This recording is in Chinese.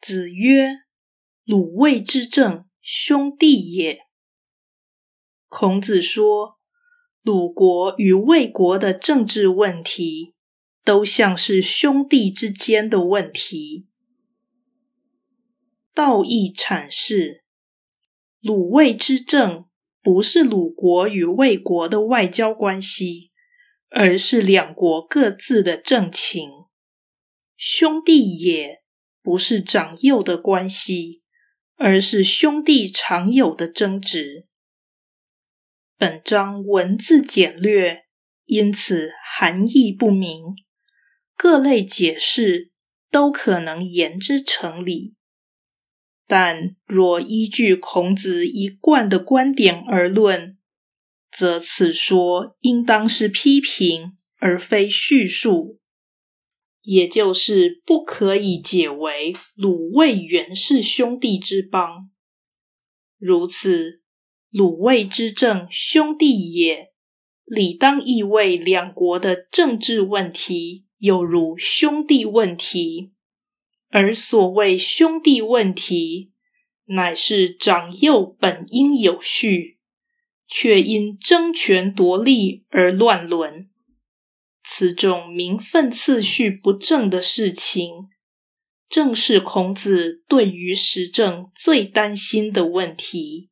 子曰：“鲁卫之政，兄弟也。”孔子说，鲁国与魏国的政治问题，都像是兄弟之间的问题。道义阐释：鲁卫之政，不是鲁国与魏国的外交关系，而是两国各自的政情。兄弟也不是长幼的关系，而是兄弟常有的争执。本章文字简略，因此含义不明，各类解释都可能言之成理。但若依据孔子一贯的观点而论，则此说应当是批评而非叙述。也就是不可以解为鲁卫原是兄弟之邦，如此鲁卫之政兄弟也，理当意味两国的政治问题有如兄弟问题，而所谓兄弟问题，乃是长幼本应有序，却因争权夺利而乱伦。此种名分次序不正的事情，正是孔子对于时政最担心的问题。